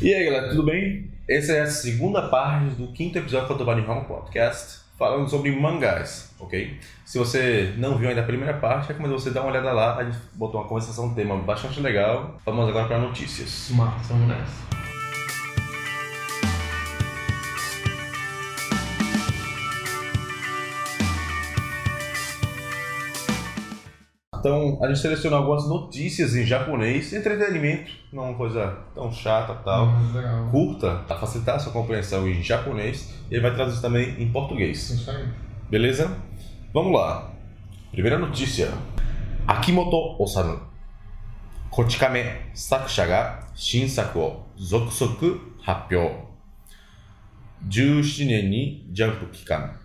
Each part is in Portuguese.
E aí, galera, tudo bem? Essa é a segunda parte do quinto episódio do Kotoba Nihon Podcast, falando sobre mangás, ok? Se você não viu ainda a primeira parte, recomendo você dar uma olhada lá. A gente botou uma conversação, um tema bastante legal. Vamos agora para notícias. Vamos nessa. Então, a gente selecionou algumas notícias em japonês, entretenimento, não uma coisa tão chata tal. Hum, legal. Curta, para facilitar a sua compreensão em japonês, e ele vai traduzir também em português. Isso aí. Beleza? Vamos lá. Primeira notícia. Akimoto Osamu. Kochikame sakusha ga shinsaku o zokusoku happyou. 17年にジャンプ期間。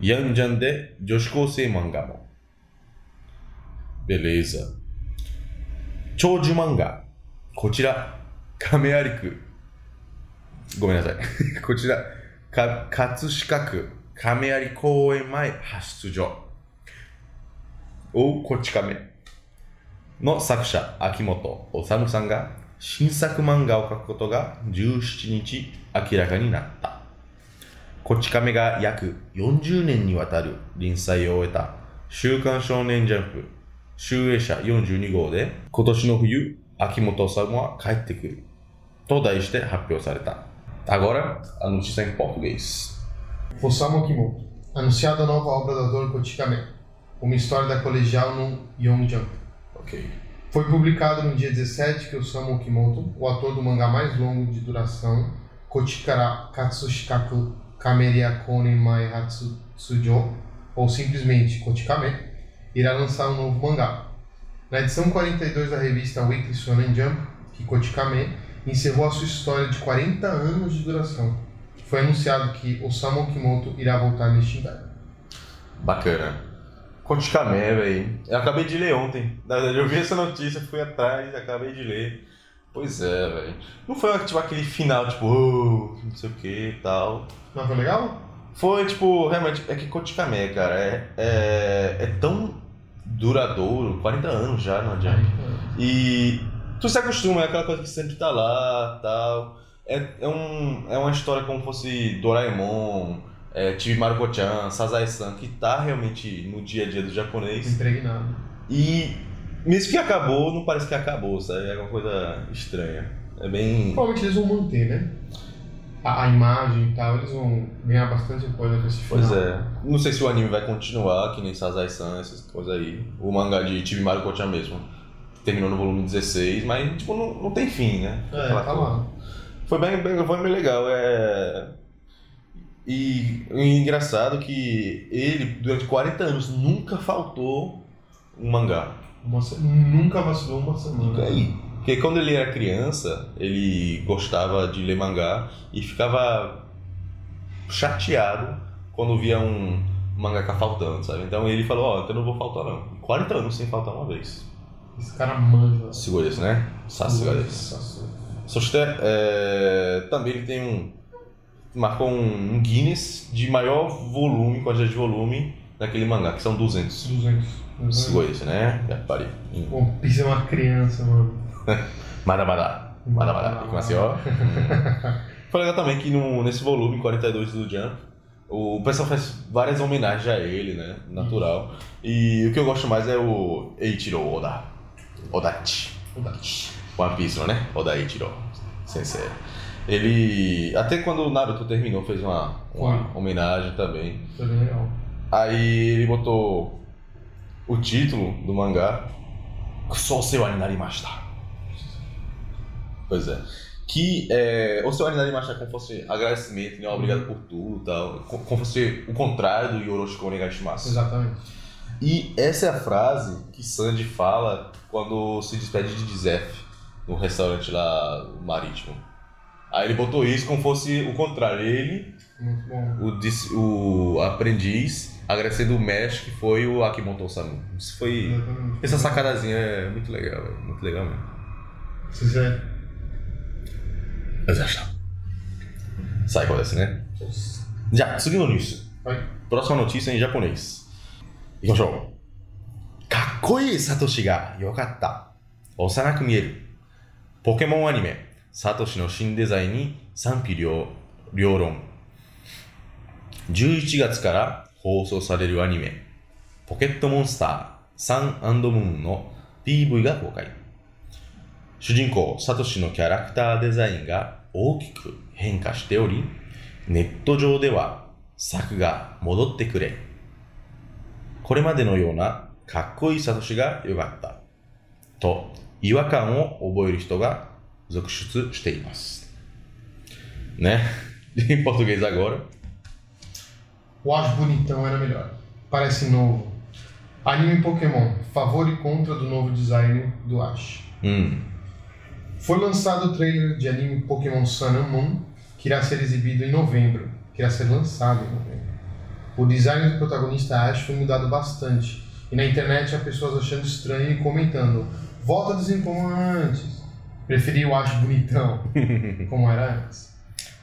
ヤンジャンで女子高生漫画も。 Beleza. 長寿漫画。こちら、亀有区。ごめんなさい。こちら、か葛飾区亀有公園前発出所。おこち亀の作者、秋元治さんが新作漫画を描くことが17日明らかになった。こち亀が約40年にわたる連載を終えた週刊少年ジャンプ集英社42号で今年の冬、秋元治は帰ってくると題して発表された。Agora, a notícia em português. Osamu Kimoto. Anunciada a nova obra do autor Kochikame. Uma história da colegial no Young Jump. Ok. Foi publicado no dia 17 que Osamu Kimoto, o ator do mangá mais longo de duração, Kochikara Katsushikaku Kameria Kone Mai Hatsu Tsujo, ou simplesmente Kochikame, irá lançar um novo mangá. Na edição 42 da revista Weekly Shonen Jump, Kikochikame encerrou a sua história de 40 anos de duração. Foi anunciado que Osamu Kimoto irá voltar neste inverno. Bacana. Kochikame, velho. Eu acabei de ler ontem. Na verdade, eu vi essa notícia, fui atrás, acabei de ler. Pois é, velho. Não foi tipo aquele final, tipo, oh, não sei o que e tal. Não foi legal? Foi, tipo, realmente, é que Kochikame, cara, é, é, é tão duradouro, 40 anos já, não adianta. E tu se acostuma, é aquela coisa que sempre tá lá tal. É, é, um, é uma história como fosse Doraemon, é, Chibi Maruko-chan, Sazae-san, que tá realmente no dia a dia do japonês. Impregnado. E mesmo que acabou, não parece que acabou, sabe? É uma coisa estranha. É bem. Provavelmente eles vão manter, né? A, a imagem e tal, eles vão ganhar bastante coisa com esse final. Pois é. Não sei se o anime vai continuar, que nem Sazae-san, essas coisas aí. O mangá de Chibi Maruko-chan mesmo. Terminou no volume 16, mas tipo, não, não tem fim, né? É, tá lá. Foi bem, bem, foi bem legal. É... E, e engraçado que ele, durante 40 anos, nunca faltou um mangá. Nunca vacilou uma semana. Aí. Porque quando ele era criança, ele gostava de ler mangá e ficava chateado quando via um mangaka faltando, sabe? Então ele falou, ó, oh, então não vou faltar não. 40 anos sem faltar uma vez. Esse cara manja. Segura isso, né? Segura isso. É, também ele tem um... Marcou um Guinness de maior volume, quantidade de volume, naquele mangá, que são 200. 200. Segura isso, né? Parei. One Piece é uma criança, mano. Mada Mada. Mada Mada. E começa ó. Foi legal também que no, nesse volume 42 do Jump, o pessoal faz várias homenagens a ele, né? Natural. E o que eu gosto mais é o Eiichiro Oda. Odachi. One Piece, né? Oda Eiichiro. Sensei. Ele. Até quando o Naruto terminou, fez uma, uma homenagem também. Foi bem legal. Aí ele botou o título do mangá Sou seu Narimashita. Pois é. Que é, o seu Narimashita é como fosse agradecimento, né? obrigado por tudo tal. co- Como fosse o contrário do Yoroshiku Onegaishimasu. Exatamente. E essa é a frase que Sanji fala quando se despede de Zef no restaurante lá marítimo. Aí ele botou isso como fosse o contrário. Ele Muito bom. o, o aprendiz agradecendo o mestre que foi o Akimoto Osamu. Isso foi. Exatamente. Essa sacadazinha é muito legal, velho. Muito legal mesmo. Se quiser. Exato. Sai qual é esse, né? Já, seguindo nisso. Vai. Próxima notícia em japonês. 行きましょう。かっこいいサトシが良かった。幼く見える。ポケモンアニメ、サトシの新デザインに賛否両両論。11月から放送されるアニメ、ポケットモンスターサンムーンの PV が公開。主人公、サトシのキャラクターデザインが大きく変化しており、ネット上では作が戻ってくれ。これまでのようなかっこいいサトシが良かった。と違和感を覚える人が続出しています。Né? Em português agora. O Ash bonitão era melhor. Parece novo. Anime Pokémon, favor e contra do novo design do Ash. Hum. Foi lançado o trailer de anime Pokémon Sun and Moon, que irá ser exibido em novembro. Que irá ser lançado em novembro. O design do protagonista Ash foi mudado bastante. E na internet há pessoas achando estranho e comentando: Volta a desenho como antes. Preferi o Ash bonitão, como era antes.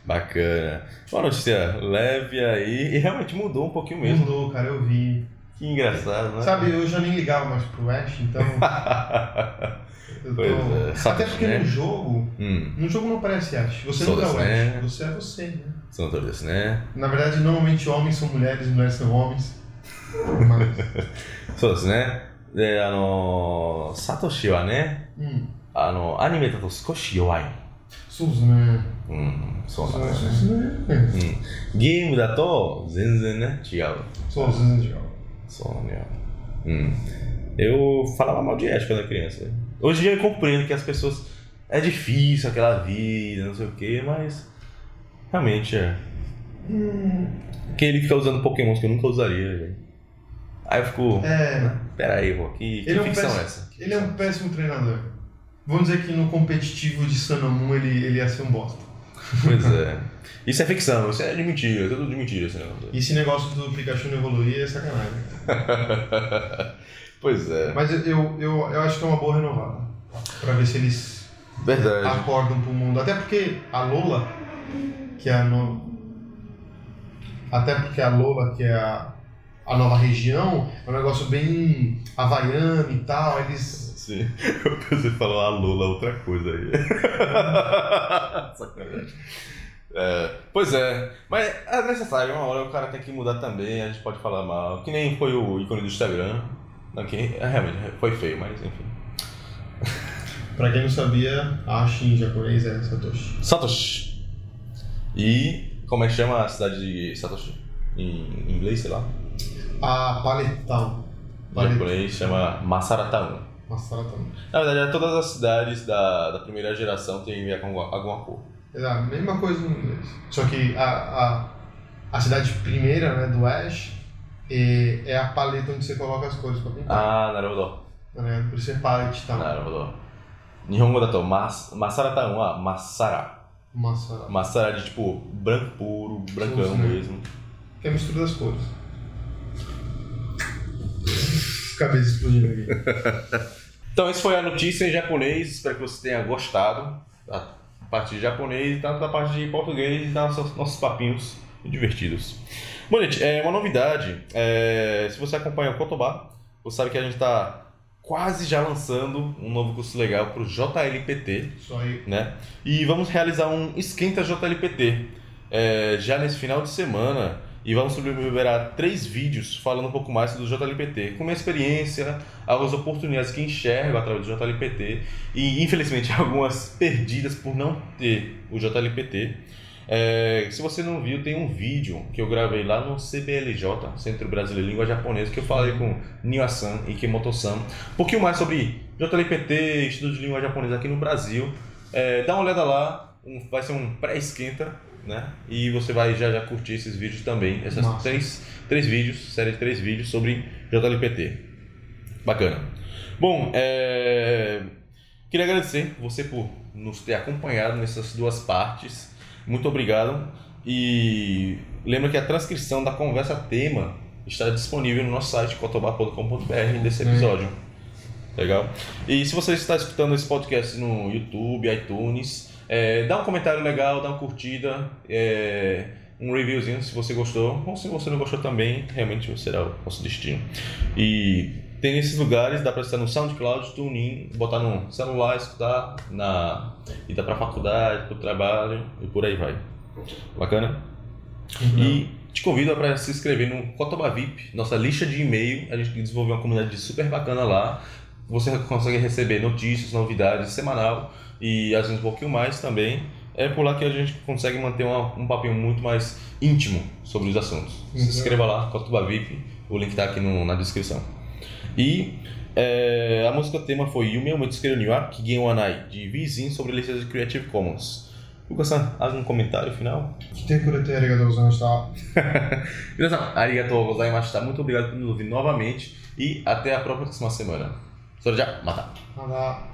Bacana. Uma notícia leve aí. E realmente mudou um pouquinho mesmo. Mudou, cara, eu vi. Que engraçado, né? Sabe, eu já nem ligava mais pro Ash, então. eu Pois é, Até Satoshi, porque né? no jogo. hum. No jogo não aparece Ash. Você Sou não é o desse, Ash. né? Você é você, né? その通りですね。Na verdade, normalmente homens são mulheres, mulheres são homens. Mas. そうですね。で、あのー、サトシはね、 hum, あの、アニメだと少し弱い。 Suzane. うん、そうなんだよね。 Suzane. うん。ゲームだと全然né, 違う。 Suzane legal. そうなんだよ。Hum. Eu falava mal de Ash quando era criança. Hoje em dia eu compreendo que as pessoas. É difícil aquela vida, não sei o que, mas. Realmente é. Que ele fica usando pokémons que eu nunca usaria, velho. Aí eu fico. É. Pera aí, pô, que, que é um ficção péssimo- é essa? Ele é um péssimo treinador. Vamos dizer que no competitivo de Sanamun ele, ele ia ser um bosta. Pois é. Isso é ficção, isso é de mentira, é tudo de mentira esse negócio. E esse negócio do Pikachu não evoluir é sacanagem. pois é. Mas eu, eu, eu, eu acho que é uma boa renovada. Pra ver se eles Verdade. acordam pro mundo. Até porque a Lola, que é a no... Até porque a Lola, que é a, a nova região, é um negócio bem havaiano e tal. Eles. Sim. Você falou a Lula outra coisa aí. Sacanagem. É, pois é, mas é necessário, uma hora o cara tem que mudar também, a gente pode falar mal. Que nem foi o ícone do Instagram. Aqui, é, realmente, foi feio, mas enfim. Pra quem não sabia, Ash em japonês é Satoshi. Satoshi. E como é que chama a cidade de Satoshi? Em inglês, sei lá A Paletão. Em japonês chama Masarataun. Masaratão. Na verdade, todas as cidades da, da primeira geração têm a ver com alguma, alguma cor. É a mesma coisa no inglês. Só que a, a, a cidade primeira né, do Ash é, é a paleta onde você coloca as cores pra pintar. あー、なるほど。 Tá ligado? Por isso é palette e tal. なるほど。日本語だとマスマサラタウンはマッサラ。 Masaratão. マッサラde tipo branco puro, brancão Sim, sim. mesmo. Que é a mistura das cores. Cabeça explodindo aqui. Então, essa foi a notícia em japonês. Espero que você tenha gostado da parte de japonês e tanto da parte de português e dos nossos, papinhos divertidos. Bom, gente, é uma novidade. é, se você acompanha o Kotobá, você sabe que a gente está quase já lançando um novo curso legal para o JLPT. Só aí. né? E vamos realizar um esquenta JLPT é, já nesse final de semana e vamos liberar três vídeos falando um pouco mais do JLPT, com minha experiência, algumas oportunidades que enxergo através do JLPT e infelizmente algumas perdidas por não ter o JLPT. É, se você não viu, tem um vídeo que eu gravei lá no CBLJ, Centro Brasileiro de Língua Japonesa, que eu falei com Niwa-san e Kimoto-san um pouquinho mais sobre JLPT, estudo de língua japonesa aqui no Brasil. É, dá uma olhada lá, um- vai ser um pré-esquenta, né? E você vai já, já curtir esses vídeos também, essas três, três vídeos, série de três vídeos sobre JLPT. Bacana. Bom, é... queria agradecer você por nos ter acompanhado nessas duas partes. Muito obrigado. E lembra que a transcrição da conversa tema está disponível no nosso site cotobar.com.br desse episódio. Legal? E se você está escutando esse podcast no YouTube, iTunes, é, dá um comentário legal, dá uma curtida, é, um reviewzinho se você gostou, ou se você não gostou também, realmente será o nosso destino. E tem nesses lugares, dá pra estar no SoundCloud, TuneIn, botar no celular, escutar, na, e dá pra faculdade, pro trabalho e por aí vai. Bacana? E te convido para se inscrever no Cotoba VIP, nossa lista de e-mail. A gente desenvolveu uma comunidade super bacana lá. Você consegue receber notícias, novidades semanal e às vezes um pouquinho mais também. É por lá que a gente consegue manter uma, um papinho muito mais íntimo sobre os assuntos. Se inscreva lá, Cotoba VIP, o link está aqui no, na descrição. E é, a música tema foi Yumi Omotsukeru Niwa Kigen Wanai, de Vizin sobre a licença de Creative Commons. Luca-san, algum comentário final? 来てくれてありがとうございました。 Beleza? Arigatou gozaimashita. Muito obrigado por nos ouvir novamente e até a próxima semana. Sora já, mata. まだ